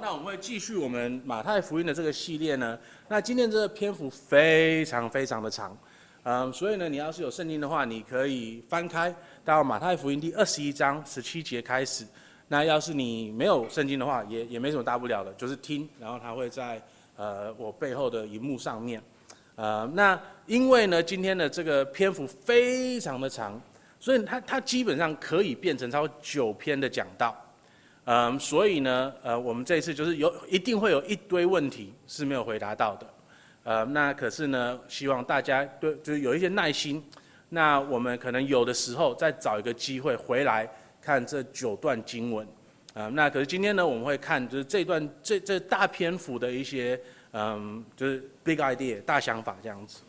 那我们会继续我们马太福音的这个系列呢。那今天这个篇幅非常非常的长，嗯，所以呢，你要是有圣经的话，你可以翻开到马太福音第二十一章十七节开始。那要是你没有圣经的话，也也没什么大不了的，就是听，然后它会在呃我背后的荧幕上面。呃，那因为呢，今天的这个篇幅非常的长，所以它它基本上可以变成超九篇的讲道。嗯，所以呢，呃，我们这一次就是有一定会有一堆问题是没有回答到的，呃，那可是呢，希望大家对就是有一些耐心，那我们可能有的时候再找一个机会回来看这九段经文，啊、那可是今天呢，我们会看就是这段这这大篇幅的一些嗯，就是 big idea 大想法这样子。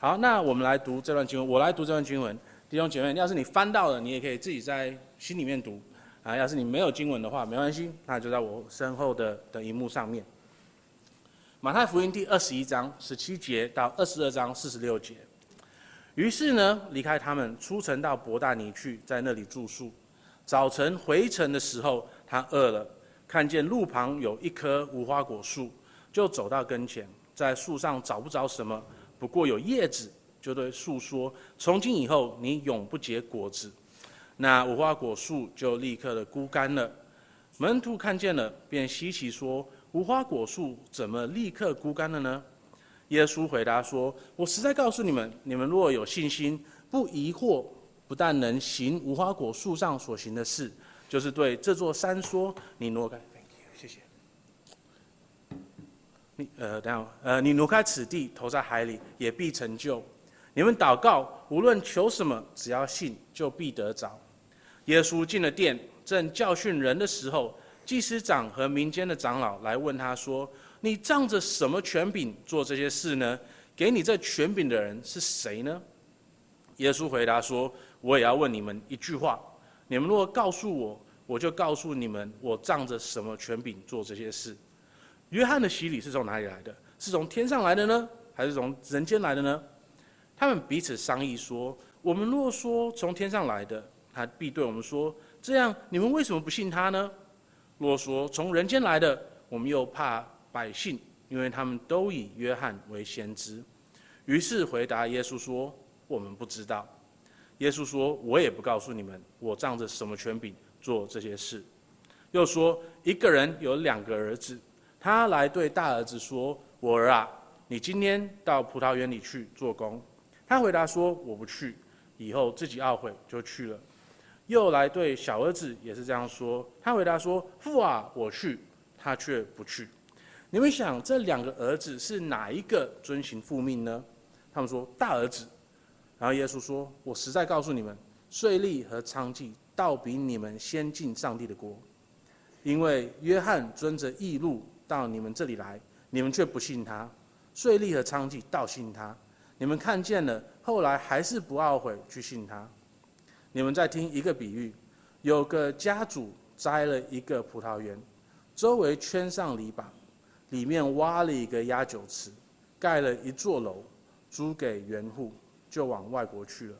好，那我们来读这段经文，我来读这段经文，弟兄姐妹，要是你翻到了，你也可以自己在心里面读。啊，要是你没有经文的话，没关系，那就在我身后的的荧幕上面。马太福音第二十一章十七节到二十二章四十六节。于是呢，离开他们，出城到伯大尼去，在那里住宿。早晨回城的时候，他饿了，看见路旁有一棵无花果树，就走到跟前，在树上找不着什么，不过有叶子，就对树说：“从今以后，你永不结果子。”那无花果树就立刻的枯干了，门徒看见了，便稀奇说：“无花果树怎么立刻枯干了呢？”耶稣回答说：“我实在告诉你们，你们若有信心，不疑惑，不但能行无花果树上所行的事，就是对这座山说：‘你挪开，Thank you，谢谢。你呃，等下呃，你挪开此地，投在海里，也必成就。你们祷告，无论求什么，只要信，就必得着。’”耶稣进了殿，正教训人的时候，祭司长和民间的长老来问他说：“你仗着什么权柄做这些事呢？给你这权柄的人是谁呢？”耶稣回答说：“我也要问你们一句话，你们若告诉我，我就告诉你们，我仗着什么权柄做这些事。约翰的洗礼是从哪里来的？是从天上来的呢，还是从人间来的呢？”他们彼此商议说：“我们若说从天上来的，”他必对我们说：“这样，你们为什么不信他呢？若说从人间来的，我们又怕百姓，因为他们都以约翰为先知。”于是回答耶稣说：“我们不知道。”耶稣说：“我也不告诉你们，我仗着什么权柄做这些事。”又说：“一个人有两个儿子，他来对大儿子说：‘我儿啊，你今天到葡萄园里去做工。’他回答说：‘我不去。’以后自己懊悔，就去了。”又来对小儿子也是这样说，他回答说：“父啊，我去。”他却不去。你们想，这两个儿子是哪一个遵行父命呢？他们说：“大儿子。”然后耶稣说：“我实在告诉你们，税吏和娼妓倒比你们先进上帝的国，因为约翰遵着义路到你们这里来，你们却不信他；税吏和娼妓倒信他，你们看见了，后来还是不懊悔去信他。”你们再听一个比喻，有个家主栽了一个葡萄园，周围圈上篱笆，里面挖了一个压酒池，盖了一座楼，租给园户，就往外国去了。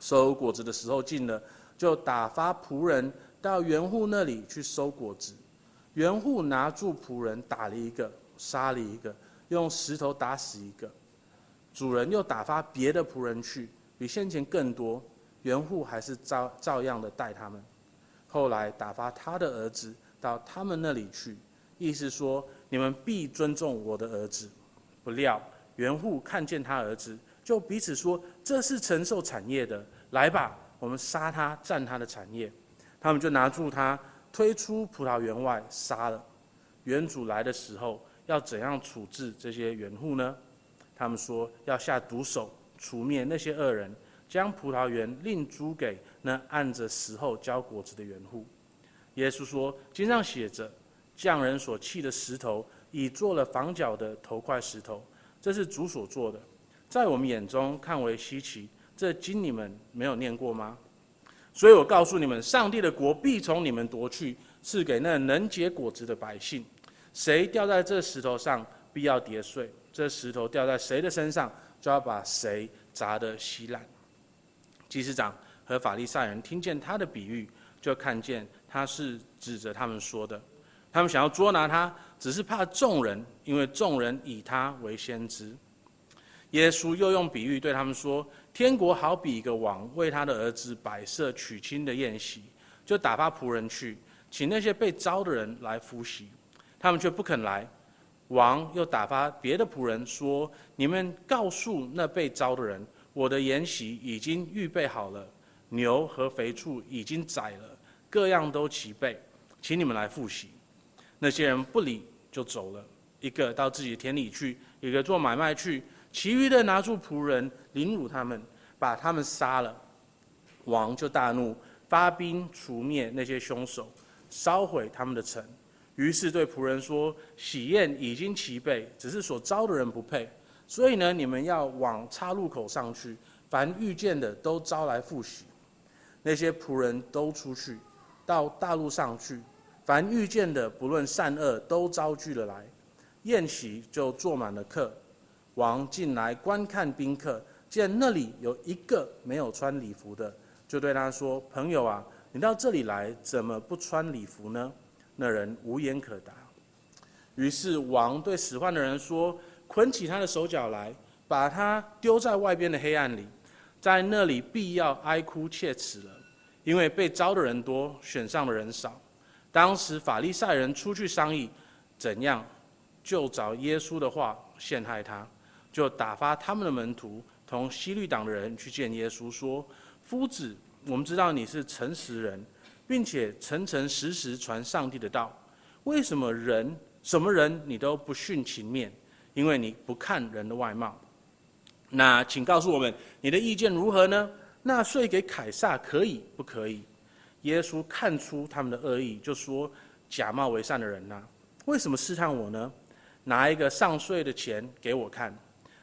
收果子的时候近了，就打发仆人到园户那里去收果子。园户拿住仆人，打了一个，杀了一个，用石头打死一个。主人又打发别的仆人去，比先前更多。园户还是照照样的待他们，后来打发他的儿子到他们那里去，意思说你们必尊重我的儿子。不料园户看见他儿子，就彼此说：“这是承受产业的，来吧，我们杀他，占他的产业。”他们就拿住他，推出葡萄园外杀了。园主来的时候，要怎样处置这些园户呢？他们说要下毒手，除灭那些恶人。将葡萄园另租给那按着时候交果子的园户。耶稣说：“经上写着，匠人所弃的石头，已做了房角的头块石头。这是主所做的，在我们眼中看为稀奇。这经你们没有念过吗？所以我告诉你们，上帝的国必从你们夺去，赐给那能结果子的百姓。谁掉在这石头上，必要跌碎；这石头掉在谁的身上，就要把谁砸得稀烂。”祭司长和法利赛人听见他的比喻，就看见他是指着他们说的。他们想要捉拿他，只是怕众人，因为众人以他为先知。耶稣又用比喻对他们说：“天国好比一个王为他的儿子摆设娶亲的宴席，就打发仆人去请那些被招的人来赴席，他们却不肯来。王又打发别的仆人说：你们告诉那被招的人，我的筵席已经预备好了，牛和肥畜已经宰了，各样都齐备，请你们来赴席。那些人不理，就走了，一个到自己的田里去，一个做买卖去。”其余的拿住仆人凌辱他们，把他们杀了。王就大怒，发兵除灭那些凶手，烧毁他们的城。于是对仆人说：“喜宴已经齐备，只是所招的人不配。所以呢，你们要往岔路口上去，凡遇见的都招来复习。那些仆人都出去，到大路上去，凡遇见的不论善恶都招聚了来，宴席就坐满了客。”王进来观看宾客，见那里有一个没有穿礼服的，就对他说：“朋友啊，你到这里来，怎么不穿礼服呢？”那人无言可答。于是王对使唤的人说：“捆起他的手脚来，把他丢在外边的黑暗里，在那里必要哀哭切齿了，因为被招的人多，选上的人少。”当时法利赛人出去商议，怎样就找耶稣的话陷害他。就打发他们的门徒同西律党的人去见耶稣，说：“夫子，我们知道你是诚实人，并且诚诚实实传上帝的道。为什么人什么人你都不徇情面？因为你不看人的外貌。那请告诉我们你的意见如何呢？纳税给凯撒可以不可以？”耶稣看出他们的恶意，就说：“假冒为善的人呐，为什么试探我呢？拿一个上税的钱给我看。”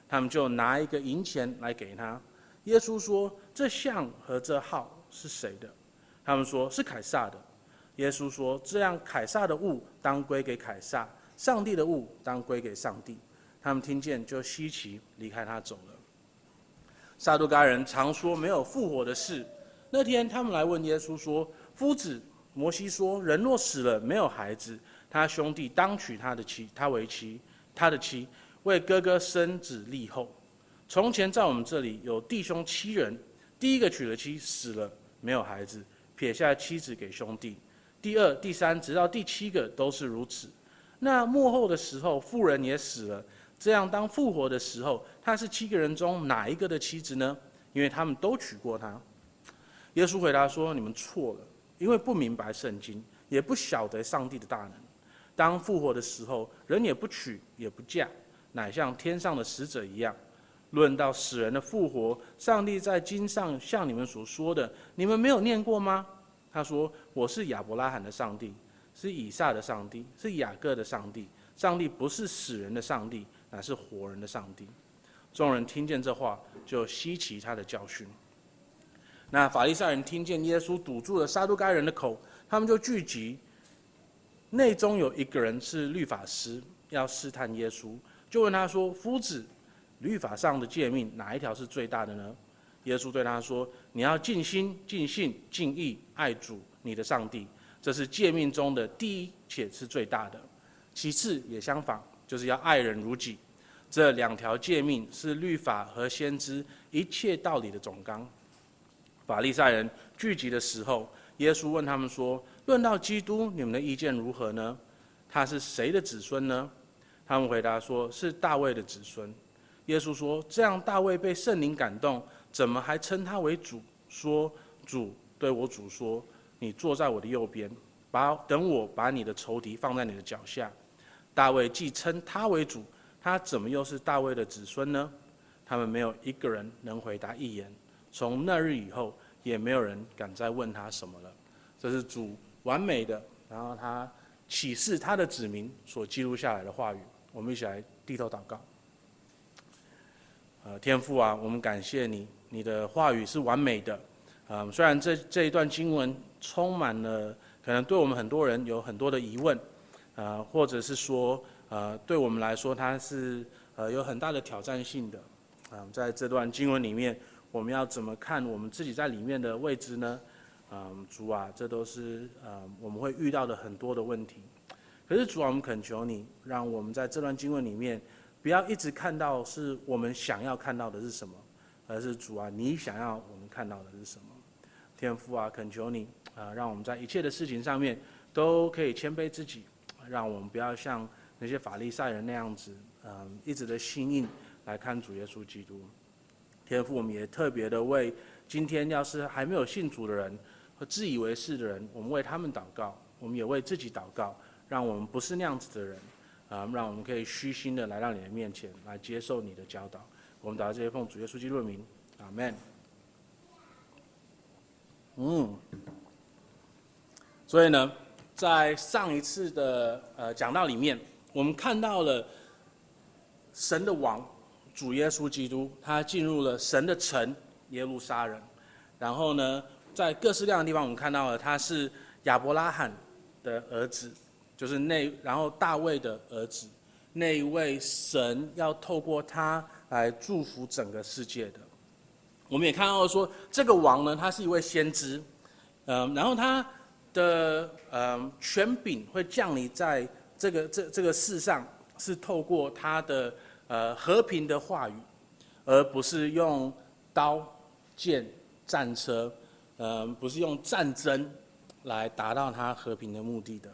他们就拿一个银钱来给他。耶稣说：“这像和这号是谁的？”他们说是凯撒的。耶稣说：“这样，凯撒的物当归给凯撒，上帝的物当归给上帝。”他们听见就稀奇，离开他走了。撒都该人常说没有复活的事。那天他们来问耶稣说：“夫子，摩西说，人若死了没有孩子，他兄弟当娶他的妻，他为妻，他的妻。”为哥哥生子立后。从前在我们这里有弟兄七人，第一个娶了妻死了，没有孩子，撇下妻子给兄弟。第二、第三，直到第七个都是如此。那幕后的时候，富人也死了。这样当复活的时候，他是七个人中哪一个的妻子呢？因为他们都娶过她。耶稣回答说：“你们错了，因为不明白圣经，也不晓得上帝的大能。当复活的时候，人也不娶，也不嫁。”乃像天上的使者一样。论到死人的复活，上帝在经上向你们所说的，你们没有念过吗？他说：“我是亚伯拉罕的上帝，是以撒的上帝，是雅各的上帝。上帝不是死人的上帝，乃是活人的上帝。”众人听见这话，就稀奇他的教训。那法利赛人听见耶稣堵住了撒都该人的口，他们就聚集。内中有一个人是律法师，要试探耶稣。就问他说：“夫子，律法上的诫命哪一条是最大的呢？”耶稣对他说：“你要尽心、尽性、尽意爱主你的上帝，这是诫命中的第一，且是最大的。其次也相仿，就是要爱人如己。这两条诫命是律法和先知一切道理的总纲。”法利赛人聚集的时候，耶稣问他们说：“论到基督，你们的意见如何呢？他是谁的子孙呢？”他们回答说：“是大卫的子孙。”耶稣说：“这样，大卫被圣灵感动，怎么还称他为主？说主对我主说：‘你坐在我的右边，把等我把你的仇敌放在你的脚下。’大卫既称他为主，他怎么又是大卫的子孙呢？”他们没有一个人能回答一言。从那日以后，也没有人敢再问他什么了。这是主完美的，然后他启示他的子民所记录下来的话语。我们一起来低头祷告。呃，天父啊，我们感谢你，你的话语是完美的。嗯、呃，虽然这这一段经文充满了可能对我们很多人有很多的疑问，呃，或者是说，呃，对我们来说它是呃有很大的挑战性的。啊、呃，在这段经文里面，我们要怎么看我们自己在里面的位置呢？嗯、主啊，这都是呃我们会遇到的很多的问题。可是主啊，我们恳求你，让我们在这段经文里面，不要一直看到是我们想要看到的是什么，而是主啊，你想要我们看到的是什么？天父啊，恳求你啊，让我们在一切的事情上面都可以谦卑自己，让我们不要像那些法利赛人那样子，嗯，一直的心硬来看主耶稣基督。天父，我们也特别的为今天要是还没有信主的人和自以为是的人，我们为他们祷告，我们也为自己祷告。让我们不是那样子的人，啊，让我们可以虚心的来到你的面前，来接受你的教导。我们祷告这些奉主耶稣基督的名，阿门。嗯，所以呢，在上一次的呃讲道里面，我们看到了神的王主耶稣基督，他进入了神的城耶路撒冷，然后呢，在各式各样的地方，我们看到了他是亚伯拉罕的儿子。就是那，然后大卫的儿子，那一位神要透过他来祝福整个世界的。我们也看到说，这个王呢，他是一位先知，嗯，然后他的嗯权柄会降临在这个这这个世上，是透过他的呃和平的话语，而不是用刀剑战车，嗯，不是用战争来达到他和平的目的的。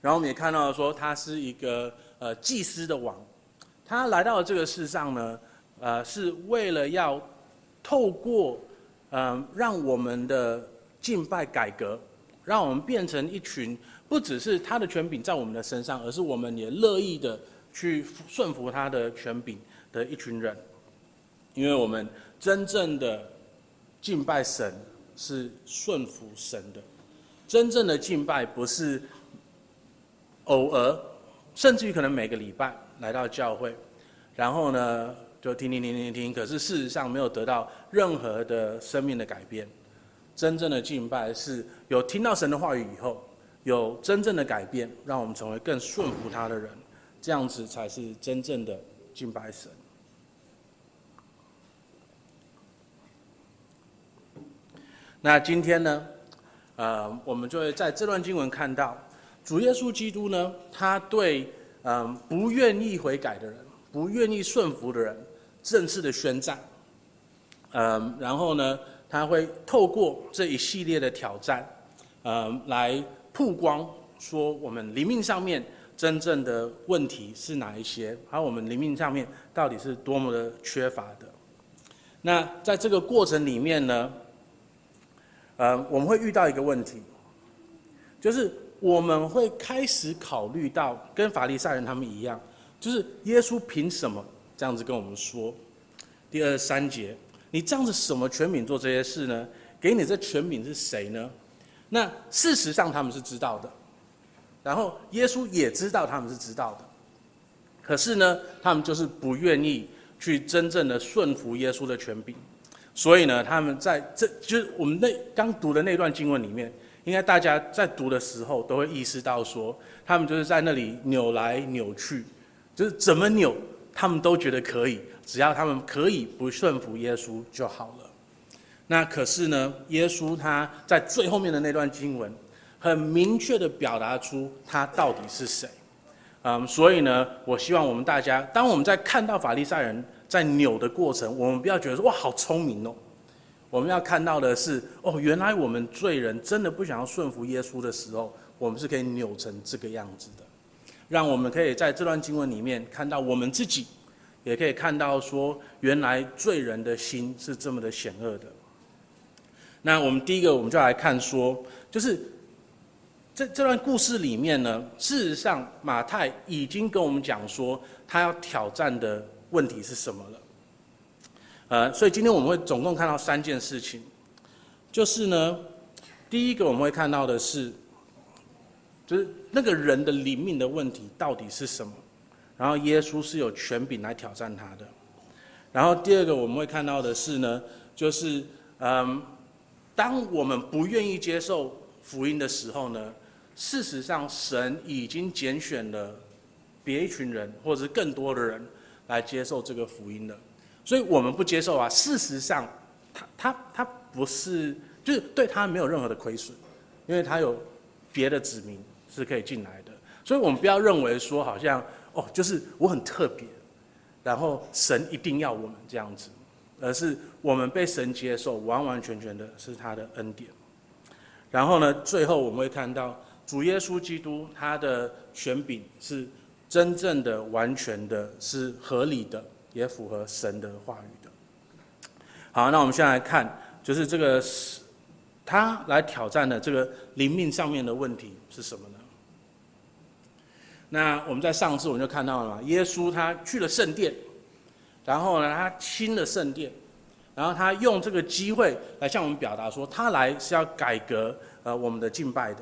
然后我们也看到说，他是一个呃祭司的王，他来到这个世上呢，呃，是为了要透过嗯、呃，让我们的敬拜改革，让我们变成一群不只是他的权柄在我们的身上，而是我们也乐意的去顺服他的权柄的一群人，因为我们真正的敬拜神是顺服神的，真正的敬拜不是。偶尔，甚至于可能每个礼拜来到教会，然后呢就听听听听听，可是事实上没有得到任何的生命的改变。真正的敬拜是有听到神的话语以后，有真正的改变，让我们成为更顺服他的人，这样子才是真正的敬拜神。那今天呢，呃，我们就会在这段经文看到。主耶稣基督呢，他对嗯不愿意悔改的人、不愿意顺服的人，正式的宣战。嗯，然后呢，他会透过这一系列的挑战，嗯，来曝光说我们灵命上面真正的问题是哪一些，还有我们灵命上面到底是多么的缺乏的。那在这个过程里面呢，嗯，我们会遇到一个问题，就是。我们会开始考虑到跟法利赛人他们一样，就是耶稣凭什么这样子跟我们说？第二十三节，你这样子什么权柄做这些事呢？给你这权柄是谁呢？那事实上他们是知道的，然后耶稣也知道他们是知道的，可是呢，他们就是不愿意去真正的顺服耶稣的权柄，所以呢，他们在这就是我们那刚读的那段经文里面。应该大家在读的时候都会意识到，说他们就是在那里扭来扭去，就是怎么扭，他们都觉得可以，只要他们可以不顺服耶稣就好了。那可是呢，耶稣他在最后面的那段经文，很明确的表达出他到底是谁。嗯，所以呢，我希望我们大家，当我们在看到法利赛人在扭的过程，我们不要觉得说哇，好聪明哦。我们要看到的是，哦，原来我们罪人真的不想要顺服耶稣的时候，我们是可以扭成这个样子的。让我们可以在这段经文里面看到我们自己，也可以看到说，原来罪人的心是这么的险恶的。那我们第一个，我们就来看说，就是这这段故事里面呢，事实上马太已经跟我们讲说，他要挑战的问题是什么了。呃，所以今天我们会总共看到三件事情，就是呢，第一个我们会看到的是，就是那个人的灵命的问题到底是什么，然后耶稣是有权柄来挑战他的。然后第二个我们会看到的是呢，就是嗯，当我们不愿意接受福音的时候呢，事实上神已经拣选了别一群人或者是更多的人来接受这个福音了。所以我们不接受啊！事实上，他他他不是，就是对他没有任何的亏损，因为他有别的子民是可以进来的。所以我们不要认为说好像哦，就是我很特别，然后神一定要我们这样子，而是我们被神接受，完完全全的是他的恩典。然后呢，最后我们会看到主耶稣基督他的权柄是真正的、完全的，是合理的，也符合神的话语的。好，那我们现在来看，就是这个他来挑战的这个灵命上面的问题是什么呢？那我们在上次我们就看到了，耶稣他去了圣殿，然后呢，他亲了圣殿，然后他用这个机会来向我们表达说，他来是要改革呃我们的敬拜的。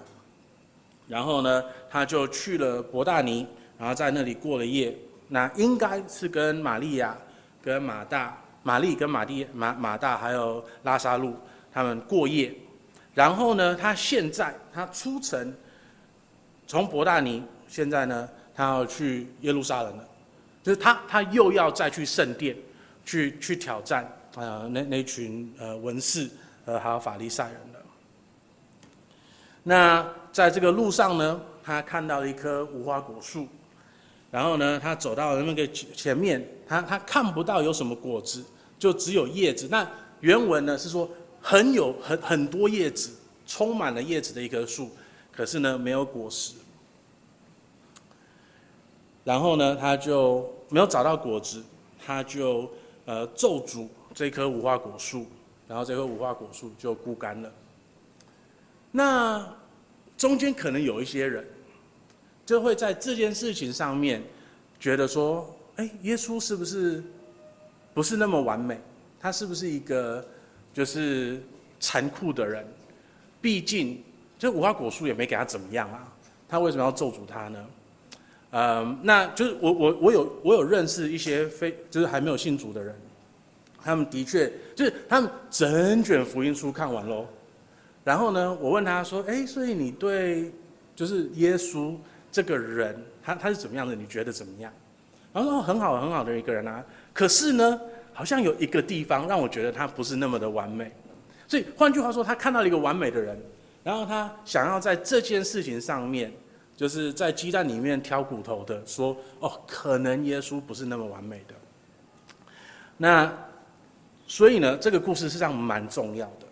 然后呢，他就去了伯大尼，然后在那里过了夜。那应该是跟玛利亚、跟马大、玛丽跟马蒂马马大还有拉撒路他们过夜。然后呢，他现在他出城，从伯大尼。现在呢，他要去耶路撒冷了，就是他他又要再去圣殿，去去挑战啊那那群呃文士呃还有法利赛人了。那在这个路上呢，他看到了一棵无花果树，然后呢，他走到那个前面，他他看不到有什么果子，就只有叶子。那原文呢是说很有很很多叶子，充满了叶子的一棵树，可是呢没有果实。然后呢，他就没有找到果子，他就呃咒诅这棵无花果树，然后这棵无花果树就枯干了。那中间可能有一些人，就会在这件事情上面觉得说，哎，耶稣是不是不是那么完美？他是不是一个就是残酷的人？毕竟这无花果树也没给他怎么样啊，他为什么要咒诅他呢？嗯，那就是我我我有我有认识一些非就是还没有信主的人，他们的确就是他们整卷福音书看完喽，然后呢，我问他说，哎，所以你对就是耶稣这个人，他他是怎么样的？你觉得怎么样？然后说很好很好的一个人啊，可是呢，好像有一个地方让我觉得他不是那么的完美，所以换句话说，他看到了一个完美的人，然后他想要在这件事情上面。就是在鸡蛋里面挑骨头的，说哦，可能耶稣不是那么完美的。那所以呢，这个故事实际上蛮重要的，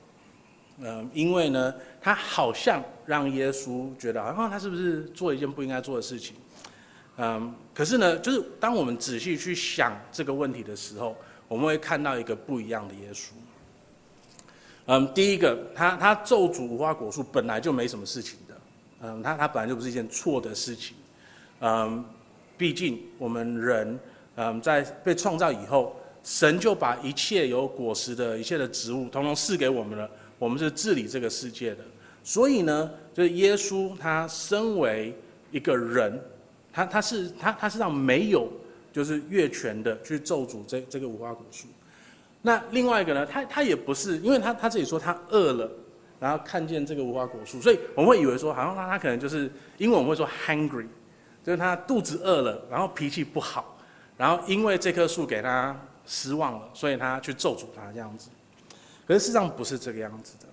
嗯，因为呢，他好像让耶稣觉得，啊，他是不是做一件不应该做的事情？嗯，可是呢，就是当我们仔细去想这个问题的时候，我们会看到一个不一样的耶稣。嗯，第一个，他他咒诅无花果树本来就没什么事情。嗯，他他本来就不是一件错的事情，嗯，毕竟我们人，嗯，在被创造以后，神就把一切有果实的一切的植物，统统赐给我们了。我们是治理这个世界的，所以呢，就是耶稣他身为一个人，他他是他他身上没有就是越权的去咒诅这这个无花果树。那另外一个呢，他他也不是，因为他他自己说他饿了。然后看见这个无花果树，所以我们会以为说，好像他他可能就是，因为我们会说 hungry，就是他肚子饿了，然后脾气不好，然后因为这棵树给他失望了，所以他去咒诅他这样子。可是事实上不是这个样子的，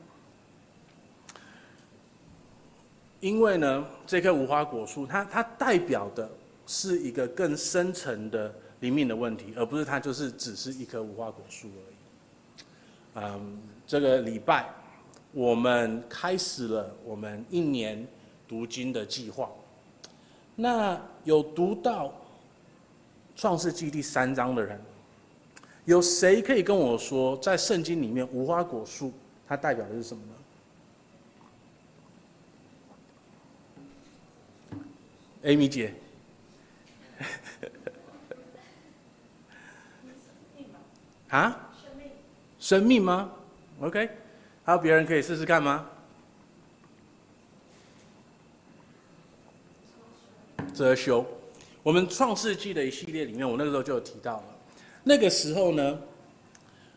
因为呢，这棵无花果树，它它代表的是一个更深层的灵命的问题，而不是它就是只是一棵无花果树而已。嗯，这个礼拜。我们开始了我们一年读经的计划。那有读到创世纪第三章的人，有谁可以跟我说，在圣经里面无花果树它代表的是什么呢？Amy 姐，啊？生命？生命吗？OK。还有别人可以试试看吗？遮羞，我们创世纪的一系列里面，我那个时候就有提到了。那个时候呢，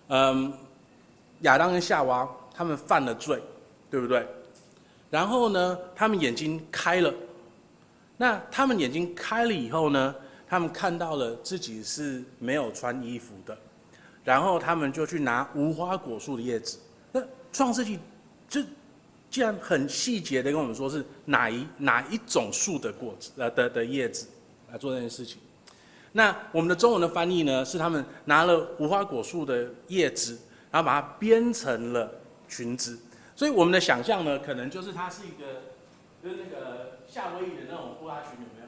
嗯，亚当跟夏娃他们犯了罪，对不对？然后呢，他们眼睛开了。那他们眼睛开了以后呢，他们看到了自己是没有穿衣服的，然后他们就去拿无花果树的叶子。创世纪，就既然很细节的跟我们说是哪一哪一种树的果子呃的的叶子来做这件事情，那我们的中文的翻译呢是他们拿了无花果树的叶子，然后把它编成了裙子，所以我们的想象呢可能就是它是一个就是那个夏威夷的那种呼啦裙有没有？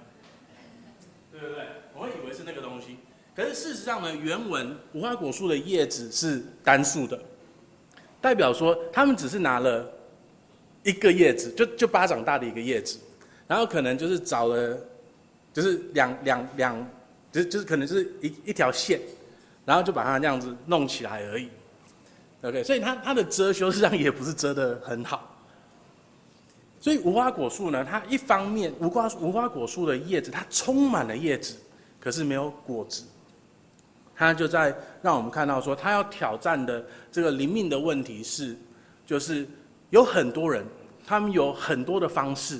对不对？我会以为是那个东西，可是事实上呢，原文无花果树的叶子是单数的，代表说他们只是拿了。一个叶子就就巴掌大的一个叶子，然后可能就是找了，就是两两两，就是就是可能就是一一条线，然后就把它这样子弄起来而已。OK，所以它它的遮羞实际上也不是遮得很好。所以无花果树呢，它一方面无花无花果树的叶子它充满了叶子，可是没有果子。他就在让我们看到说，他要挑战的这个灵命的问题是，就是。有很多人，他们有很多的方式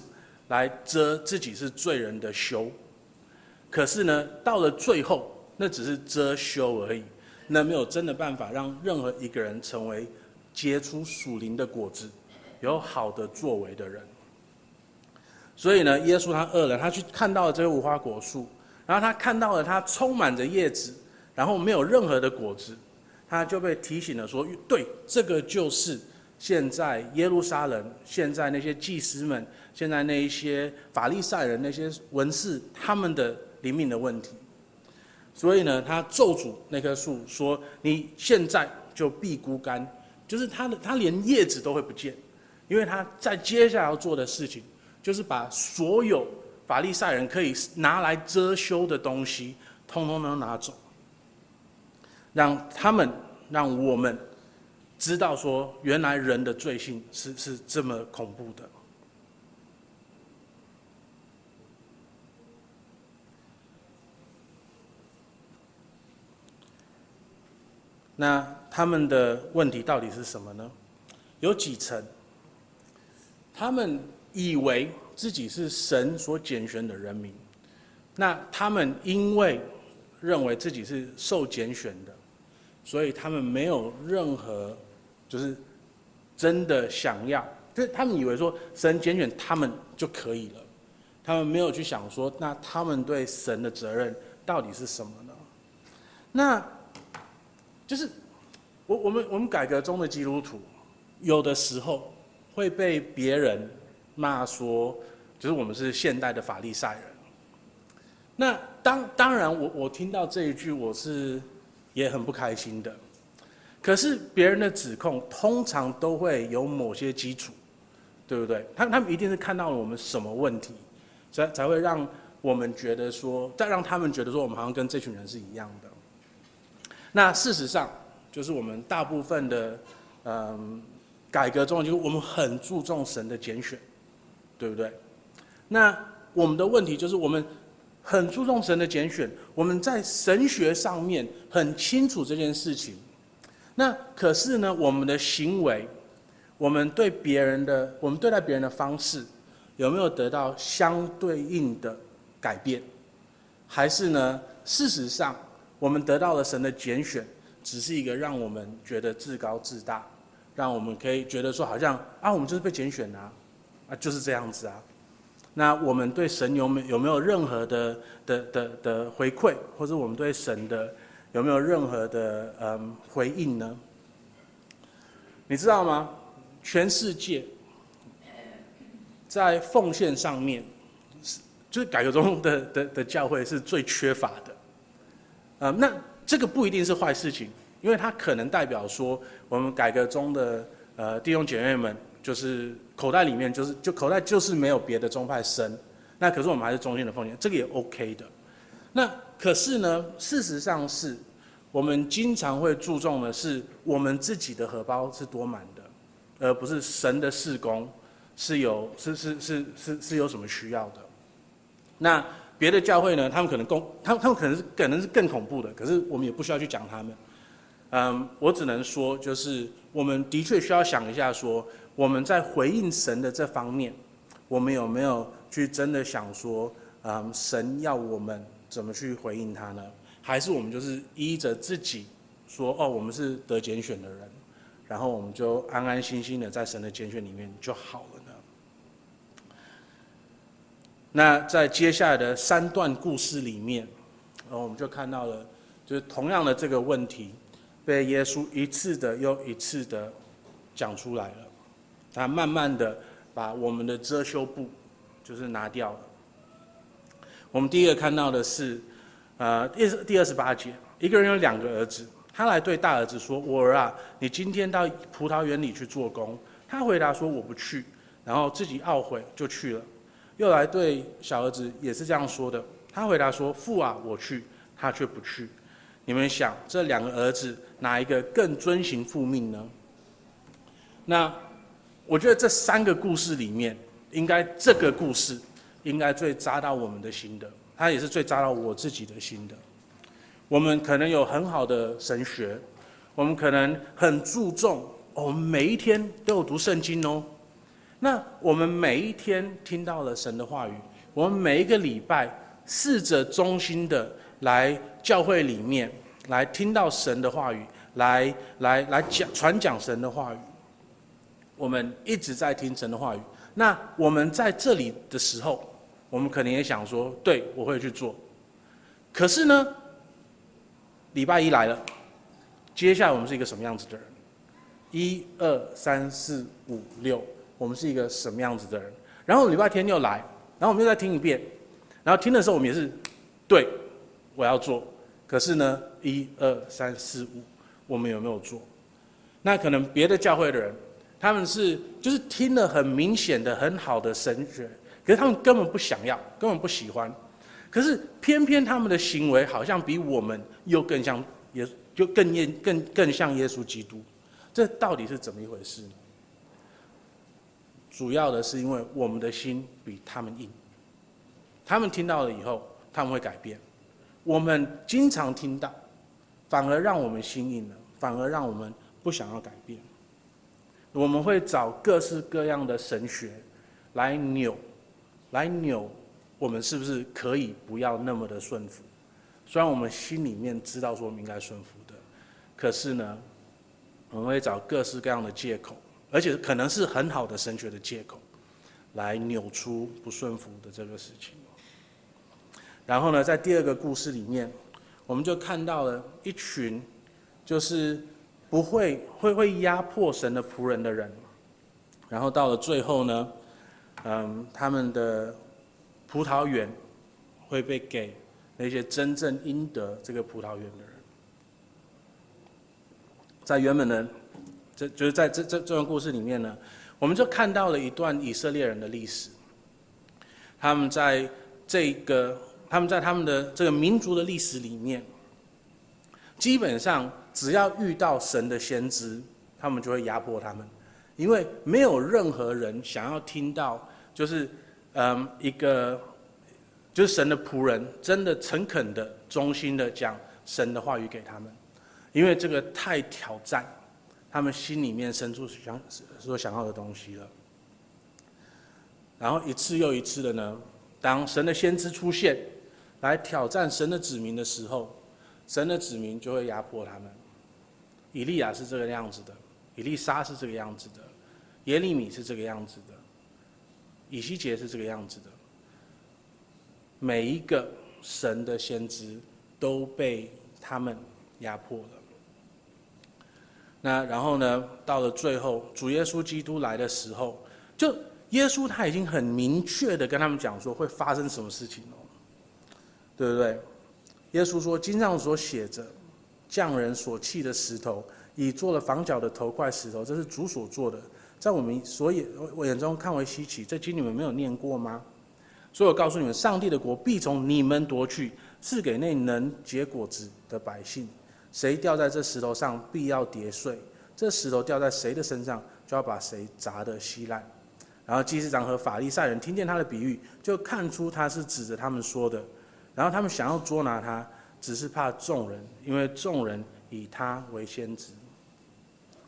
来遮自己是罪人的羞，可是呢，到了最后，那只是遮羞而已，那没有真的办法让任何一个人成为结出属灵的果子、有好的作为的人。所以呢，耶稣他饿了，他去看到了这个无花果树，然后他看到了它充满着叶子，然后没有任何的果子，他就被提醒了说：对，这个就是。现在耶路撒冷，现在那些祭司们，现在那一些法利赛人，那些文士，他们的灵命的问题。所以呢，他咒诅那棵树，说：“你现在就必枯干。”就是他的，他连叶子都会不见，因为他在接下来要做的事情，就是把所有法利赛人可以拿来遮羞的东西，通通都拿走，让他们，让我们。知道说，原来人的罪性是是这么恐怖的。那他们的问题到底是什么呢？有几层？他们以为自己是神所拣选的人民，那他们因为认为自己是受拣选的，所以他们没有任何。就是真的想要，就是他们以为说神拣选他们就可以了，他们没有去想说，那他们对神的责任到底是什么呢？那，就是我我们我们改革中的基督徒，有的时候会被别人骂说，就是我们是现代的法利赛人。那当当然我，我听到这一句，我是也很不开心的。可是别人的指控通常都会有某些基础，对不对？他他们一定是看到了我们什么问题，才才会让我们觉得说，再让他们觉得说我们好像跟这群人是一样的。那事实上，就是我们大部分的嗯改革中，就是我们很注重神的拣选，对不对？那我们的问题就是我们很注重神的拣选，我们在神学上面很清楚这件事情。那可是呢，我们的行为，我们对别人的，我们对待别人的方式，有没有得到相对应的改变？还是呢，事实上，我们得到了神的拣选，只是一个让我们觉得自高自大，让我们可以觉得说，好像啊，我们就是被拣选啊，啊，就是这样子啊。那我们对神有没有没有任何的的的的回馈，或者我们对神的？有没有任何的嗯回应呢？你知道吗？全世界在奉献上面，就是改革中的的的教会是最缺乏的。嗯，那这个不一定是坏事情，因为它可能代表说，我们改革中的呃弟兄姐妹们，就是口袋里面就是就口袋就是没有别的宗派深，那可是我们还是中心的奉献，这个也 OK 的。那可是呢，事实上是，我们经常会注重的是我们自己的荷包是多满的，而不是神的事工是有是是是是是有什么需要的。那别的教会呢？他们可能更他们他们可能是可能是更恐怖的，可是我们也不需要去讲他们。嗯，我只能说，就是我们的确需要想一下，说我们在回应神的这方面，我们有没有去真的想说，嗯，神要我们。怎么去回应他呢？还是我们就是依着自己说哦，我们是得拣选的人，然后我们就安安心心的在神的拣选里面就好了呢？那在接下来的三段故事里面，然后我们就看到了，就是同样的这个问题，被耶稣一次的又一次的讲出来了。他慢慢的把我们的遮羞布就是拿掉了。我们第一个看到的是，呃，第第二十八节，一个人有两个儿子，他来对大儿子说：“我儿啊，你今天到葡萄园里去做工。”他回答说：“我不去。”然后自己懊悔就去了。又来对小儿子也是这样说的，他回答说：“父啊，我去。”他却不去。你们想，这两个儿子哪一个更遵行父命呢？那我觉得这三个故事里面，应该这个故事应该最扎到我们的心的，它也是最扎到我自己的心的。我们可能有很好的神学，我们可能很注重，我们每一天都有读圣经哦。那我们每一天听到了神的话语，我们每一个礼拜试着忠心的来教会里面来听到神的话语，来来来讲传讲神的话语。我们一直在听神的话语。那我们在这里的时候，我们可能也想说，对，我会去做。可是呢，礼拜一来了，接下来我们是一个什么样子的人？一二三四五六。我们是一个什么样子的人？然后礼拜天又来，然后我们又再听一遍，然后听的时候我们也是，对，我要做。可是呢，一二三四五，我们有没有做？那可能别的教会的人，他们是就是听了很明显的很好的神学，可是他们根本不想要，根本不喜欢。可是偏偏他们的行为好像比我们又更像耶，就更耶更更像耶稣基督。这到底是怎么一回事呢？主要的是因为我们的心比他们硬，他们听到了以后，他们会改变。我们经常听到，反而让我们心硬了，反而让我们不想要改变。我们会找各式各样的神学来扭，来扭我们是不是可以不要那么的顺服？虽然我们心里面知道说我们应该顺服的，可是呢，我们会找各式各样的借口。而且可能是很好的神学的借口，来扭出不顺服的这个事情。然后呢，在第二个故事里面，我们就看到了一群，就是不会会会压迫神的仆人的人。然后到了最后呢，嗯，他们的葡萄园会被给那些真正应得这个葡萄园的人，在原本的。这就是在这这这段故事里面呢，我们就看到了一段以色列人的历史。他们在这个，他们在他们的这个民族的历史里面，基本上只要遇到神的先知，他们就会压迫他们，因为没有任何人想要听到，就是嗯一个，就是神的仆人真的诚恳的、忠心的讲神的话语给他们，因为这个太挑战。他们心里面深处想所想要的东西了，然后一次又一次的呢，当神的先知出现，来挑战神的子民的时候，神的子民就会压迫他们。以利亚是这个样子的，以利沙是这个样子的，耶利米是这个样子的，以西结是这个样子的。每一个神的先知都被他们压迫了。那然后呢？到了最后，主耶稣基督来的时候，就耶稣他已经很明确的跟他们讲说会发生什么事情哦，对不对？耶稣说：“经上所写着，匠人所弃的石头，已做了房角的头块石头，这是主所做的，在我们所眼我眼中看为稀奇。这经你们没有念过吗？所以我告诉你们，上帝的国必从你们夺去，赐给那能结果子的百姓。”谁掉在这石头上，必要跌碎；这石头掉在谁的身上，就要把谁砸得稀烂。然后祭司长和法利赛人听见他的比喻，就看出他是指着他们说的。然后他们想要捉拿他，只是怕众人，因为众人以他为先知。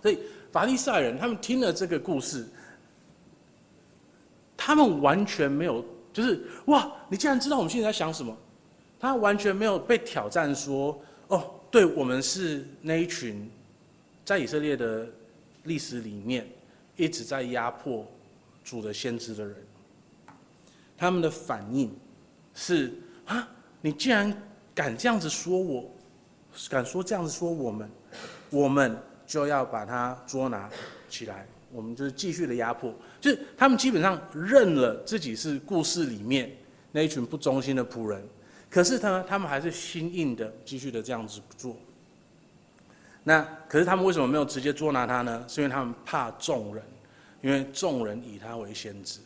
所以法利赛人他们听了这个故事，他们完全没有，就是哇，你竟然知道我们现在在想什么？他完全没有被挑战说，哦。对，我们是那一群，在以色列的历史里面一直在压迫主的先知的人，他们的反应是啊，你竟然敢这样子说我，敢说这样子说我们，我们就要把他捉拿起来，我们就是继续的压迫，就是他们基本上认了自己是故事里面那一群不忠心的仆人，可是呢，他们还是心硬的继续的这样子做。那可是他们为什么没有直接捉拿他呢？是因为他们怕众人，因为众人以他为先知。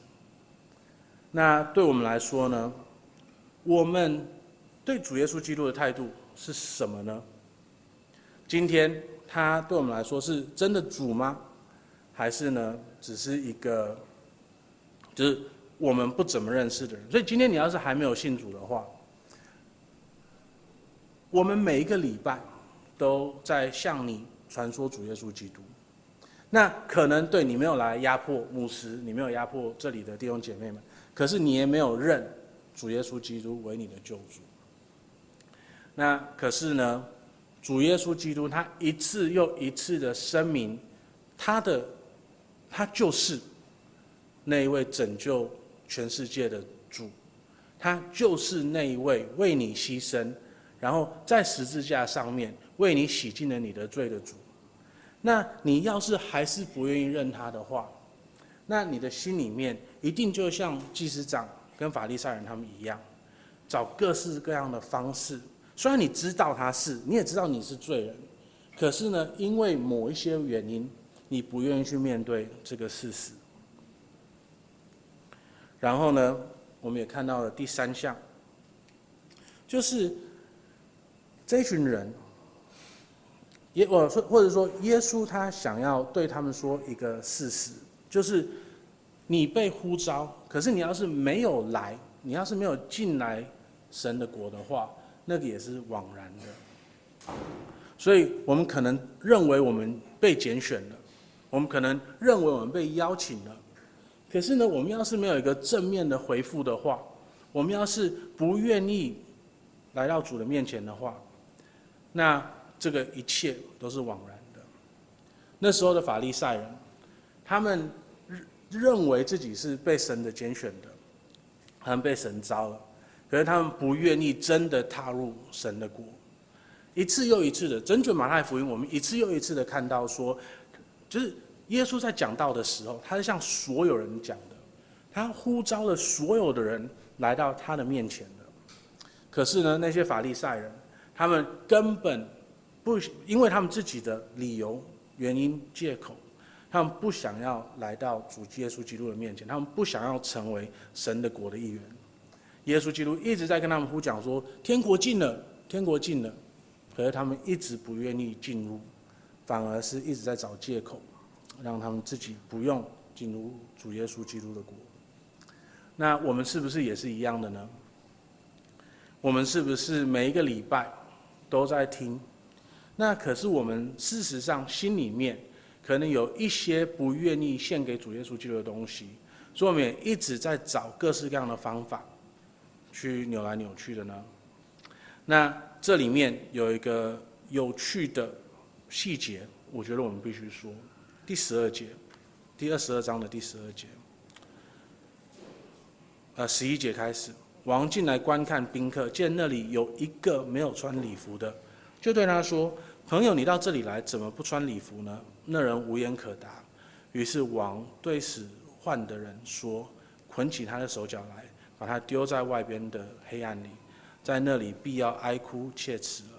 那对我们来说呢？我们对主耶稣基督的态度是什么呢？今天他对我们来说是真的主吗？还是呢，只是一个就是我们不怎么认识的人？所以今天你要是还没有信主的话，我们每一个礼拜。都在向你传说主耶稣基督，那可能对你没有来压迫牧师，你没有压迫这里的弟兄姐妹们，可是你也没有认主耶稣基督为你的救主。那可是呢，主耶稣基督他一次又一次的声明，他的他就是那一位拯救全世界的主，他就是那一位为你牺牲，然后在十字架上面。为你洗净了你的罪的主，那你要是还是不愿意认他的话，那你的心里面一定就像祭司长跟法利赛人他们一样，找各式各样的方式。虽然你知道他是，你也知道你是罪人，可是呢，因为某一些原因，你不愿意去面对这个事实。然后呢，我们也看到了第三项，就是这群人。也我说，或者说，耶稣他想要对他们说一个事实，就是你被呼召，可是你要是没有来，你要是没有进来神的国的话，那个也是枉然的。所以我们可能认为我们被拣选了，我们可能认为我们被邀请了，可是呢，我们要是没有一个正面的回复的话，我们要是不愿意来到主的面前的话，那。这个一切都是枉然的。那时候的法利赛人，他们认为自己是被神的拣选的，他们被神招了，可是他们不愿意真的踏入神的国。一次又一次的，整卷马太福音，我们一次又一次的看到说，就是耶稣在讲道的时候，他是向所有人讲的，他呼召了所有的人来到他的面前的。可是呢，那些法利赛人，他们根本。不，因为他们自己的理由、原因、借口，他们不想要来到主耶稣基督的面前，他们不想要成为神的国的一员。耶稣基督一直在跟他们呼讲说：“天国近了，天国近了。”可是他们一直不愿意进入，反而是一直在找借口，让他们自己不用进入主耶稣基督的国。那我们是不是也是一样的呢？我们是不是每一个礼拜都在听？那可是我们事实上心里面可能有一些不愿意献给主耶稣基督的东西，所以我们也一直在找各式各样的方法去扭来扭去的呢。那这里面有一个有趣的细节，我觉得我们必须说，第十二节，第二十二章的第十二节，呃，十一节开始，王进来观看宾客，见那里有一个没有穿礼服的，就对他说。朋友，你到这里来，怎么不穿礼服呢？那人无言可答。于是王对使唤的人说：“捆起他的手脚来，把他丢在外边的黑暗里，在那里必要哀哭切齿了。”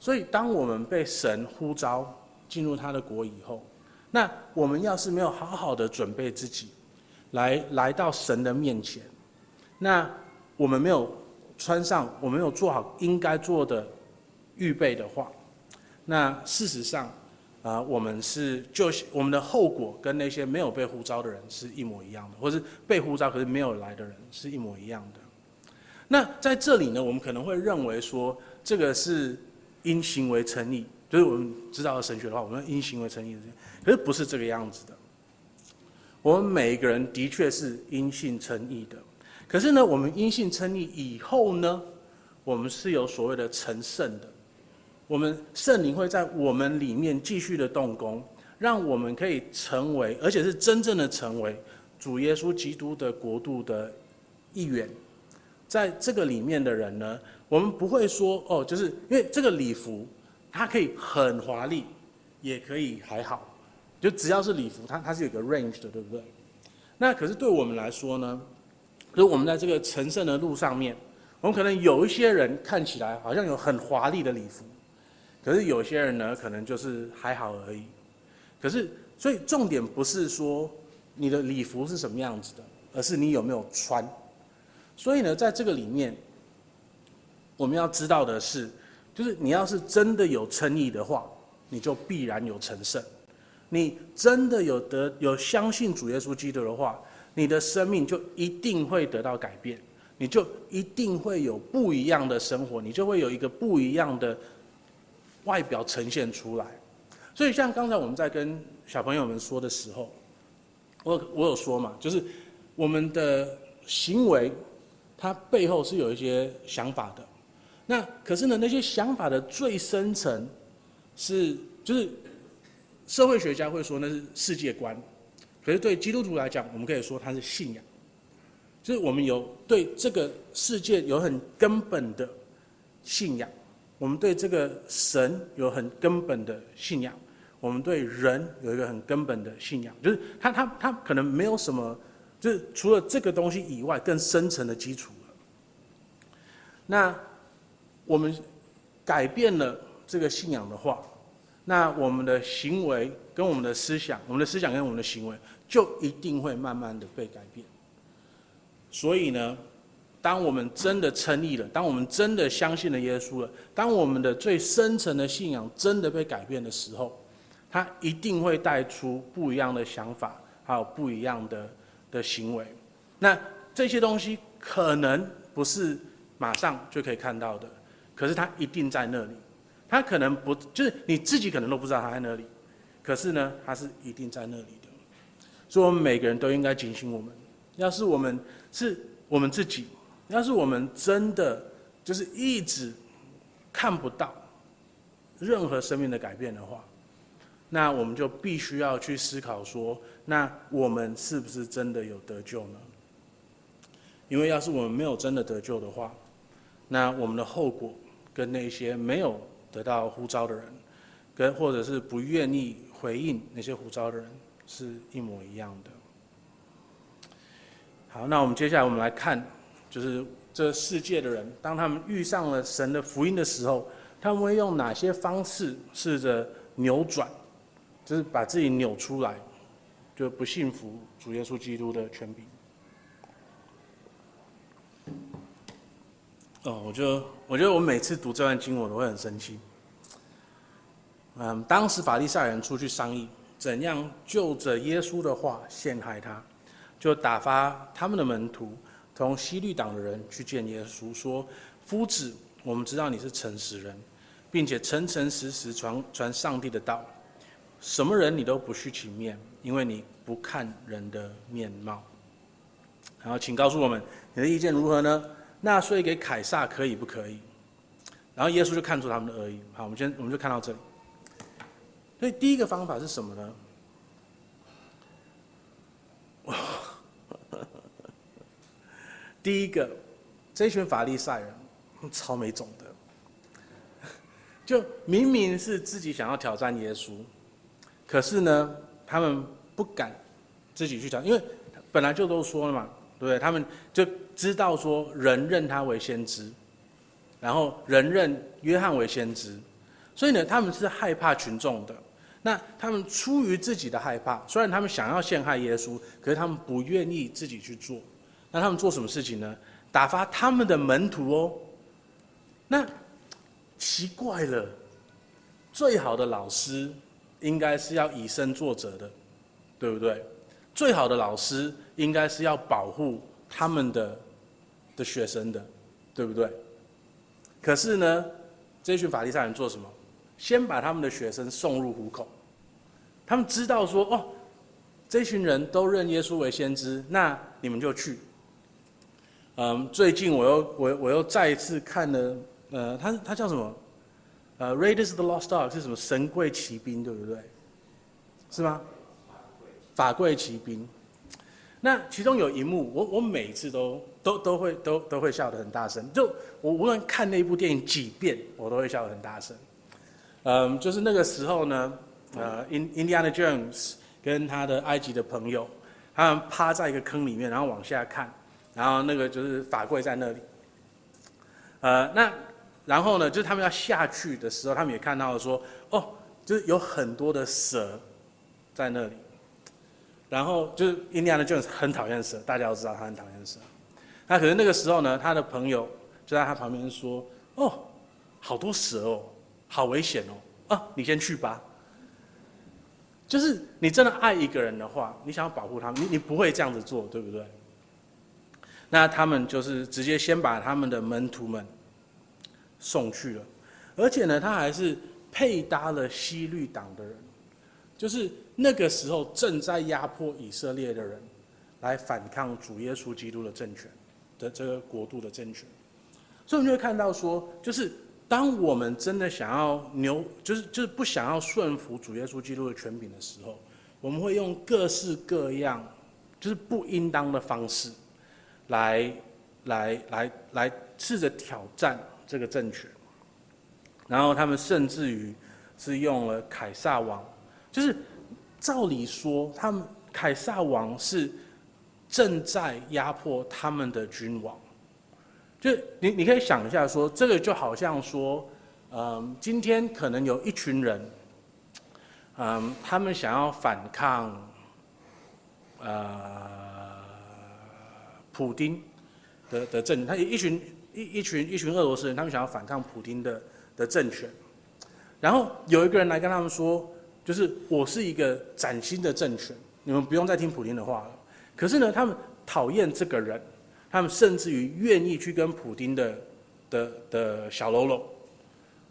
所以，当我们被神呼召进入他的国以后，那我们要是没有好好的准备自己，来来到神的面前，那我们没有穿上，我们没有做好应该做的。预备的话，那事实上，啊，我们是就我们的后果跟那些没有被呼召的人是一模一样的，或是被呼召可是没有来的人是一模一样的。那在这里呢，我们可能会认为说，这个是因行为称义，就是我们知道的神学的话，我们因行为称义，可是不是这个样子的。我们每一个人的确是因信称义的，可是呢，我们因信称义以后呢，我们是有所谓的成圣的。我们圣灵会在我们里面继续的动工，让我们可以成为，而且是真正的成为主耶稣基督的国度的一员。在这个里面的人呢，我们不会说哦，就是因为这个礼服，它可以很华丽，也可以还好，就只要是礼服，它它是有个 range 的，对不对？那可是对我们来说呢，就是我们在这个成圣的路上面，我们可能有一些人看起来好像有很华丽的礼服，可是有些人呢，可能就是还好而已。可是，所以重点不是说你的礼服是什么样子的，而是你有没有穿。所以呢，在这个里面，我们要知道的是，就是你要是真的有诚意的话，你就必然有成圣。你真的有得有相信主耶稣基督的话，你的生命就一定会得到改变，你就一定会有不一样的生活，你就会有一个不一样的外表呈现出来。所以，像刚才我们在跟小朋友们说的时候，我我有说嘛，就是我们的行为，它背后是有一些想法的。那可是呢，那些想法的最深层是，就是社会学家会说那是世界观，可是对基督徒来讲，我们可以说它是信仰，就是我们有对这个世界有很根本的信仰，我们对这个神有很根本的信仰。我们对人有一个很根本的信仰，就是他他他可能没有什么，就是除了这个东西以外更深层的基础了。那我们改变了这个信仰的话，那我们的行为跟我们的思想，我们的思想跟我们的行为就一定会慢慢的被改变。所以呢，当我们真的称义了，当我们真的相信了耶稣了，当我们的最深层的信仰真的被改变的时候，他一定会带出不一样的想法，还有不一样的的行为。那这些东西可能不是马上就可以看到的，可是他一定在那里。他可能不，就是你自己可能都不知道他在那里，可是呢，他是一定在那里的。所以，我们每个人都应该警醒我们：要是我们是我们自己，要是我们真的就是一直看不到任何生命的改变的话。那我们就必须要去思考说，那我们是不是真的有得救呢？因为要是我们没有真的得救的话，那我们的后果跟那些没有得到呼召的人，跟或者是不愿意回应那些呼召的人，是一模一样的。好，那我们接下来我们来看，就是这世界的人，当他们遇上了神的福音的时候，他们会用哪些方式试着扭转？就是把自己扭出来，就不信服主耶稣基督的权柄。哦，我就我觉得我每次读这段经，我都会很生气。嗯，当时法利赛人出去商议，怎样就着耶稣的话陷害他，就打发他们的门徒同希律党的人去见耶稣，说：“夫子，我们知道你是诚实人，并且诚诚实实传传上帝的道。”什么人你都不须情面，因为你不看人的面貌。然后，请告诉我们你的意见如何呢？纳税给凯撒可以不可以？然后耶稣就看出他们的恶意。好，我们先我们就看到这里。所以第一个方法是什么呢？第一个，这群法利赛人 超没种的，就明明是自己想要挑战耶稣。可是呢，他们不敢自己去讲，因为本来就都说了嘛，对不对？他们就知道说人认他为先知，然后人认约翰为先知，所以呢，他们是害怕群众的。那他们出于自己的害怕，虽然他们想要陷害耶稣，可是他们不愿意自己去做。那他们做什么事情呢？打发他们的门徒哦。那奇怪了，最好的老师。应该是要以身作则的，对不对？最好的老师应该是要保护他们的的学生的，对不对？可是呢，这群法利赛人做什么？先把他们的学生送入虎口。他们知道说，哦，这群人都认耶稣为先知，那你们就去。嗯，最近我又我我又再一次看了，呃，他他叫什么？呃，Raiders of the Lost Ark 是什么？神贵奇兵，对不对？是吗？法贵奇兵。那其中有一幕，我我每次都都都会都都会笑得很大声。就我无论看那部电影几遍，我都会笑得很大声。嗯，就是那个时候呢，呃，印印第安纳琼斯跟他的埃及的朋友，他们趴在一个坑里面，然后往下看，然后那个就是法柜在那里。呃，那然后呢，就是他们要下去的时候，他们也看到了说，哦，就是有很多的蛇在那里。然后就是印第安纳琼斯很讨厌蛇，大家都知道他很讨厌蛇。那可是那个时候呢，他的朋友就在他旁边说：“哦，好多蛇哦，好危险哦，啊，你先去吧。”就是你真的爱一个人的话，你想要保护他，你你不会这样子做，对不对？那他们就是直接先把他们的门徒们送去了，而且呢，他还是配搭了希律党的人。就是那个时候正在压迫以色列的人，来反抗主耶稣基督的政权的这个国度的政权，所以我们就会看到说，就是当我们真的想要牛，就是就是不想要顺服主耶稣基督的权柄的时候，我们会用各式各样就是不应当的方式来，来来来试着挑战这个政权，然后他们甚至于是用了凯撒王。就是照理说，他们凯撒王是正在压迫他们的君王。就你你可以想一下说，说这个就好像说，嗯，今天可能有一群人，嗯，他们想要反抗，呃，普丁的的政，他一群一一群一群俄罗斯人，他们想要反抗普丁的的政权，然后有一个人来跟他们说。就是我是一个崭新的政权，你们不用再听普丁的话了。可是呢，他们讨厌这个人，他们甚至于愿意去跟普丁的的的小喽啰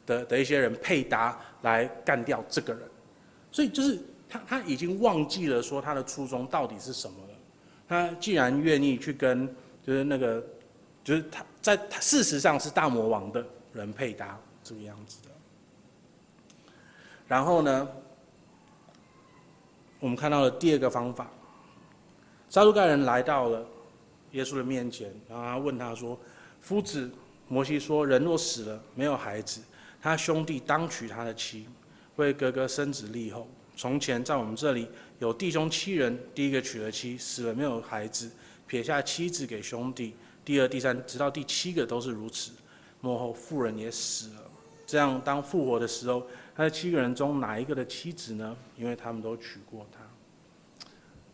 的的一些人配搭来干掉这个人。所以就是他他已经忘记了说他的初衷到底是什么。他既然愿意去跟就是那个就是他在他事实上是大魔王的人配搭这个样子的，然后呢，我们看到了第二个方法，撒都该人来到了耶稣的面前，然后他问他说：“夫子，摩西说，人若死了没有孩子，他兄弟当娶他的妻，为哥哥生子立后。从前在我们这里有弟兄七人，第一个娶了妻，死了没有孩子，撇下妻子给兄弟，第二、第三，直到第七个都是如此。末后妇人也死了。这样当复活的时候。”他的七个人中哪一个的妻子呢？因为他们都娶过她。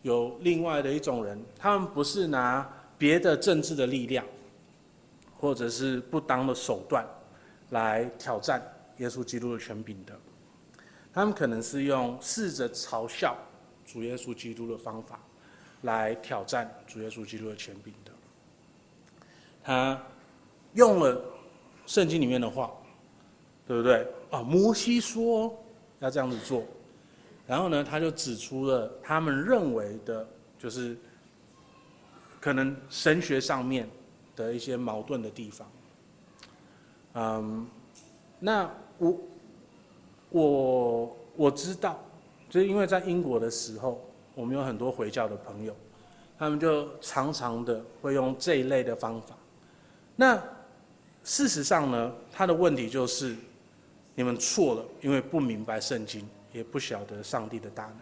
有另外的一种人，他们不是拿别的政治的力量，或者是不当的手段来挑战耶稣基督的权柄的。他们可能是用试着嘲笑主耶稣基督的方法来挑战主耶稣基督的权柄的。他用了圣经里面的话。对不对？啊，摩西说要这样子做，然后呢，他就指出了他们认为的，就是可能神学上面的一些矛盾的地方。嗯，那我我我知道，就是因为在英国的时候，我们有很多回教的朋友，他们就常常的会用这一类的方法。那事实上呢，他的问题就是。你们错了，因为不明白圣经，也不晓得上帝的大能。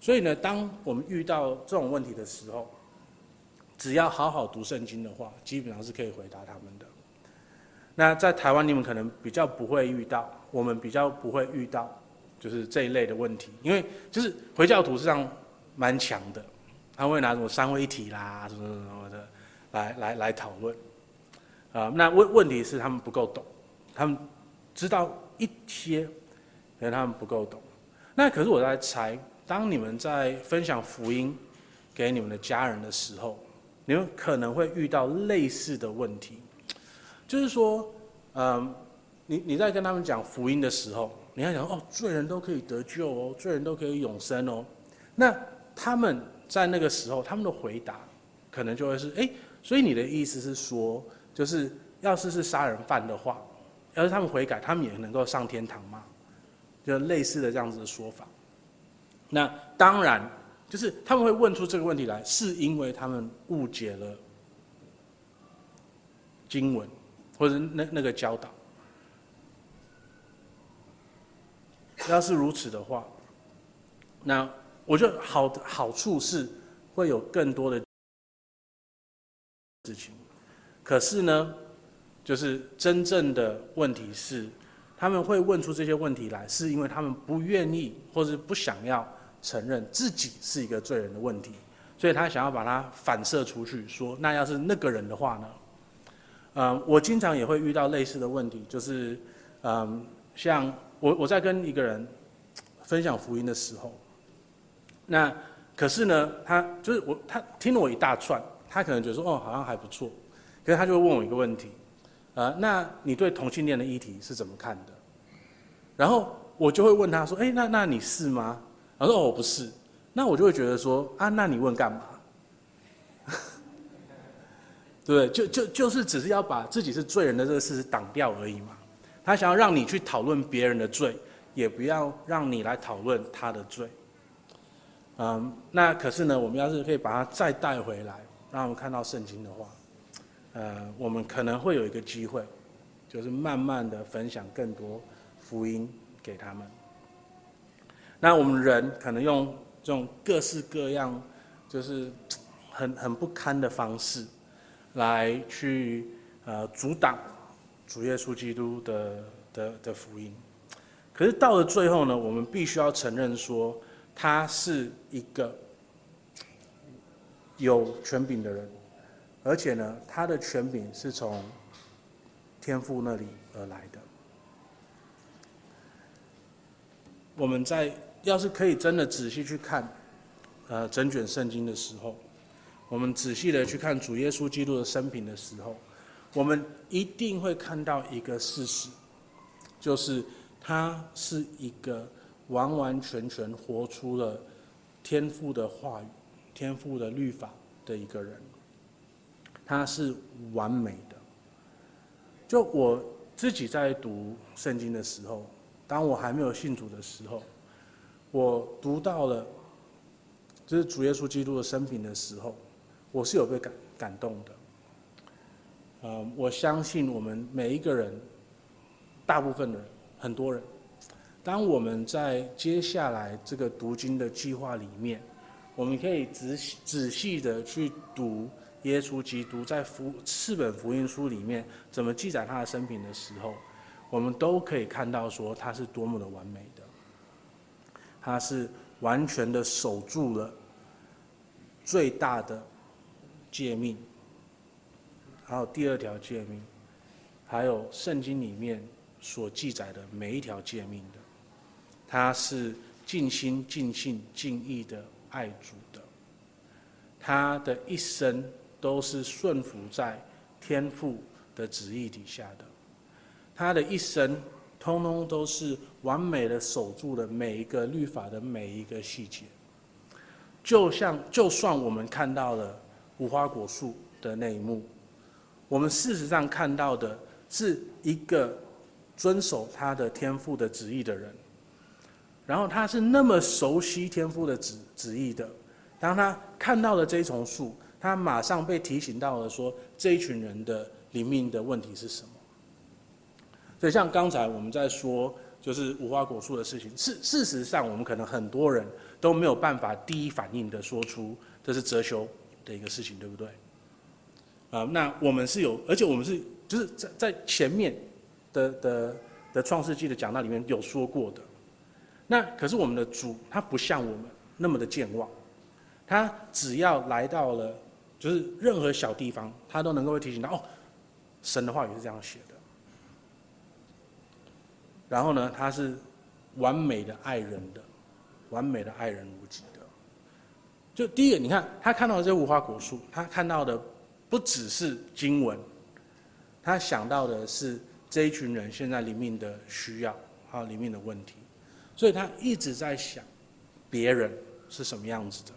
所以呢，当我们遇到这种问题的时候，只要好好读圣经的话，基本上是可以回答他们的。那在台湾，你们可能比较不会遇到，我们比较不会遇到，就是这一类的问题，因为就是回教徒实际上蛮强的，他会拿什么三位一体啦，什么什么什么的来来来讨论。啊，那问问题是他们不够懂，他们。知道一些，可能他们不够懂。那可是我在猜，当你们在分享福音给你们的家人的时候，你们可能会遇到类似的问题，就是说，嗯，你你在跟他们讲福音的时候，你要讲哦，罪人都可以得救哦，罪人都可以永生哦。那他们在那个时候，他们的回答可能就会是：哎，所以你的意思是说，就是要是是杀人犯的话。要是他们悔改，他们也能够上天堂吗？就类似的这样子的说法。那当然，就是他们会问出这个问题来，是因为他们误解了经文，或者那那个教导。要是如此的话，那我觉得好的好处是会有更多的事情。可是呢，就是真正的问题是，他们会问出这些问题来，是因为他们不愿意或者不想要承认自己是一个罪人的问题，所以他想要把它反射出去，说那要是那个人的话呢？嗯，我经常也会遇到类似的问题，就是嗯，像。我我在跟一个人分享福音的时候，那可是呢，他就是我，他听了我一大串，他可能觉得说哦，好像还不错，可是他就会问我一个问题，呃，那你对同性恋的议题是怎么看的？然后我就会问他说，哎，那那你是吗？他说哦，我不是。那我就会觉得说啊，那你问干嘛？对 不对？就就就是只是要把自己是罪人的这个事实挡掉而已嘛。他想要让你去讨论别人的罪，也不要让你来讨论他的罪。嗯，那可是呢，我们要是可以把他再带回来，让我们看到圣经的话，呃，我们可能会有一个机会，就是慢慢的分享更多福音给他们。那我们人可能用这种各式各样，就是很很不堪的方式，来去呃阻挡。主耶稣基督的的的福音，可是到了最后呢，我们必须要承认说，他是一个有权柄的人，而且呢，他的权柄是从天父那里而来的。我们在要是可以真的仔细去看，呃，整卷圣经的时候，我们仔细的去看主耶稣基督的生平的时候。我们一定会看到一个事实，就是他是一个完完全全活出了天赋的话语、天赋的律法的一个人。他是完美的。就我自己在读圣经的时候，当我还没有信主的时候，我读到了就是主耶稣基督的生平的时候，我是有被感感动的。呃，我相信我们每一个人，大部分的人，很多人，当我们在接下来这个读经的计划里面，我们可以仔仔细的去读耶稣基督在福四本福音书里面怎么记载他的生平的时候，我们都可以看到说他是多么的完美的，他是完全的守住了最大的诫命。还有第二条诫命，还有圣经里面所记载的每一条诫命的，他是尽心尽性尽意的爱主的，他的一生都是顺服在天父的旨意底下的，他的一生通通都是完美的守住了每一个律法的每一个细节，就像就算我们看到了无花果树的那一幕。我们事实上看到的是一个遵守他的天父的旨意的人，然后他是那么熟悉天父的旨旨意的，当他看到了这一丛树，他马上被提醒到了说，这一群人的灵命的问题是什么？所以像刚才我们在说，就是无花果树的事情，事事实上我们可能很多人都没有办法第一反应的说出这是遮羞的一个事情，对不对？啊，那我们是有，而且我们是就是在在前面的的的创世纪的讲道里面有说过的。那可是我们的主，他不像我们那么的健忘，他只要来到了，就是任何小地方，他都能够会提醒到哦，神的话语是这样写的。然后呢，他是完美的爱人的，完美的爱人如己的。就第一个，你看他看到的这无花果树，他看到的。不只是经文，他想到的是这一群人现在里面的需要，还有里面的问题，所以他一直在想别人是什么样子的。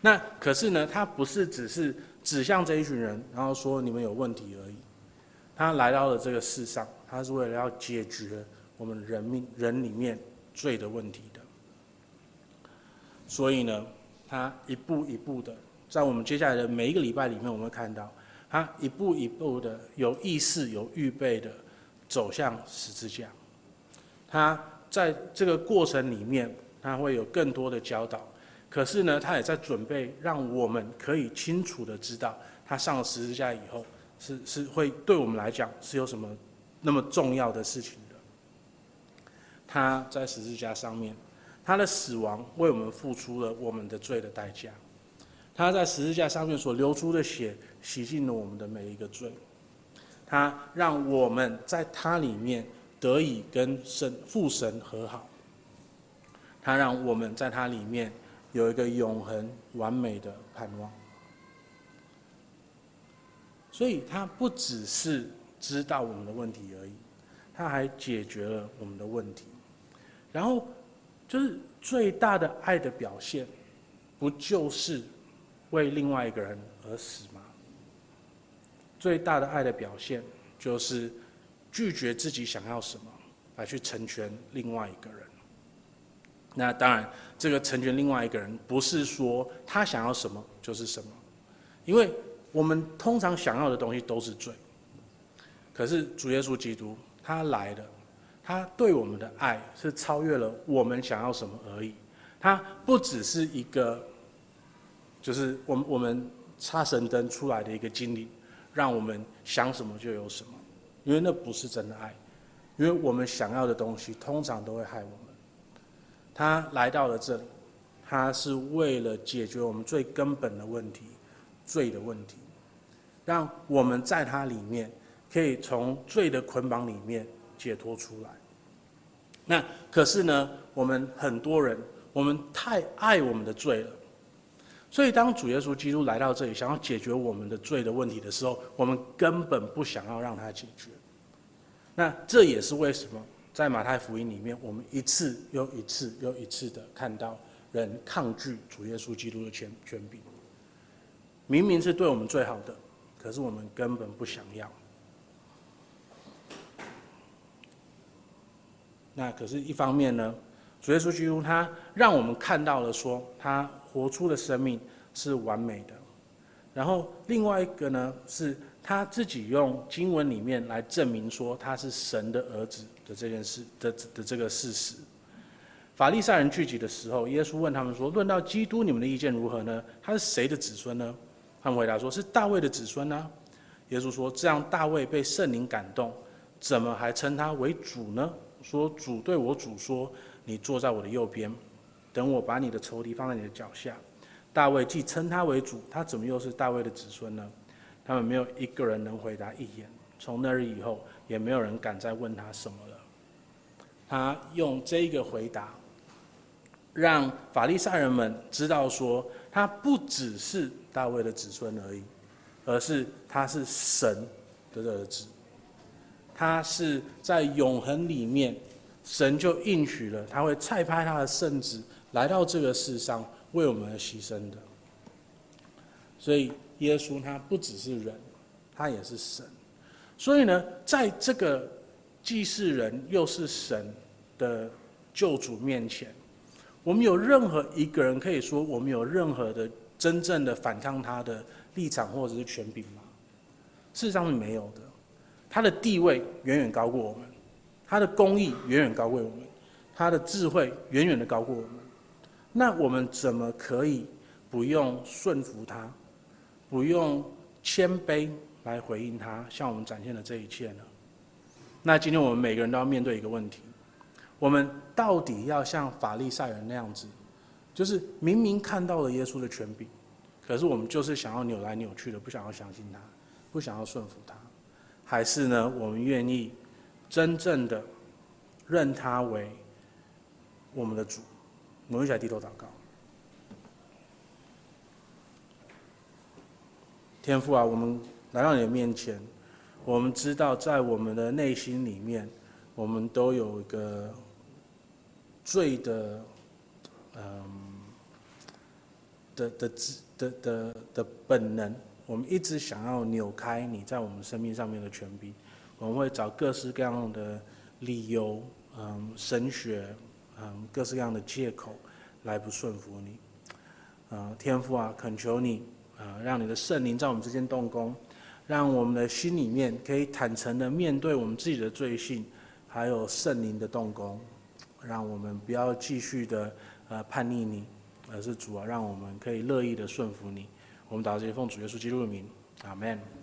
那可是呢，他不是只是指向这一群人，然后说你们有问题而已。他来到了这个世上，他是为了要解决我们人命人里面罪的问题的。所以呢，他一步一步的，在我们接下来的每一个礼拜里面，我们会看到他一步一步的有意识、有预备的走向十字架。他在这个过程里面，他会有更多的教导。可是呢，他也在准备，让我们可以清楚的知道，他上了十字架以后，是是会对我们来讲是有什么那么重要的事情的。他在十字架上面，他的死亡为我们付出了我们的罪的代价。他在十字架上面所流出的血，洗净了我们的每一个罪。他让我们在他里面得以跟神父神和好。他让我们在他里面。有一个永恒完美的盼望，所以他不只是知道我们的问题而已，他还解决了我们的问题。然后，就是最大的爱的表现，不就是为另外一个人而死吗？最大的爱的表现，就是拒绝自己想要什么，来去成全另外一个人。那当然，这个成全另外一个人，不是说他想要什么就是什么，因为我们通常想要的东西都是罪。可是主耶稣基督他来了，他对我们的爱是超越了我们想要什么而已。他不只是一个，就是我们我们插神灯出来的一个经历，让我们想什么就有什么，因为那不是真的爱，因为我们想要的东西通常都会害我们。他来到了这里，他是为了解决我们最根本的问题，罪的问题，让我们在他里面可以从罪的捆绑里面解脱出来。那可是呢，我们很多人，我们太爱我们的罪了，所以当主耶稣基督来到这里，想要解决我们的罪的问题的时候，我们根本不想要让他解决。那这也是为什么。在马太福音里面，我们一次又一次又一次的看到人抗拒主耶稣基督的权权柄。明明是对我们最好的，可是我们根本不想要。那可是，一方面呢，主耶稣基督他让我们看到了说，他活出的生命是完美的。然后另外一个呢，是他自己用经文里面来证明说他是神的儿子。的这件事的的这个事实，法利赛人聚集的时候，耶稣问他们说：“论到基督，你们的意见如何呢？他是谁的子孙呢？”他们回答说：“是大卫的子孙呢。”耶稣说：“这样大卫被圣灵感动，怎么还称他为主呢？说主对我主说：你坐在我的右边，等我把你的仇敌放在你的脚下。大卫既称他为主，他怎么又是大卫的子孙呢？”他们没有一个人能回答一言。从那日以后，也没有人敢再问他什么了。他用这个回答，让法利赛人们知道说，他不只是大卫的子孙而已，而是他是神的儿子。他是在永恒里面，神就应许了他会差派他的圣子来到这个世上为我们而牺牲的。所以耶稣他不只是人，他也是神。所以呢，在这个。既是人又是神的救主面前，我们有任何一个人可以说我们有任何的真正的反抗他的立场或者是权柄吗？事实上是没有的。他的地位远远高过我们，他的公义远远高过我们，他的智慧远远的高过我们。那我们怎么可以不用顺服他，不用谦卑来回应他，向我们展现的这一切呢？那今天我们每个人都要面对一个问题：我们到底要像法利赛人那样子，就是明明看到了耶稣的权柄，可是我们就是想要扭来扭去的，不想要相信他，不想要顺服他，还是呢，我们愿意真正的认他为我们的主？我们一起来低头祷告。天父啊，我们来到你的面前。我们知道，在我们的内心里面，我们都有一个罪的，嗯，的的的的的本能。我们一直想要扭开你在我们生命上面的权柄，我们会找各式各样的理由，嗯，神学，嗯，各式各样的借口，来不顺服你。呃，天父啊，恳求你，呃，让你的圣灵在我们之间动工，让我们的心里面可以坦诚的面对我们自己的罪性，还有圣灵的动工，让我们不要继续的呃叛逆你，而是主啊，让我们可以乐意的顺服你。我们祷告这些奉主耶稣基督的名，阿门。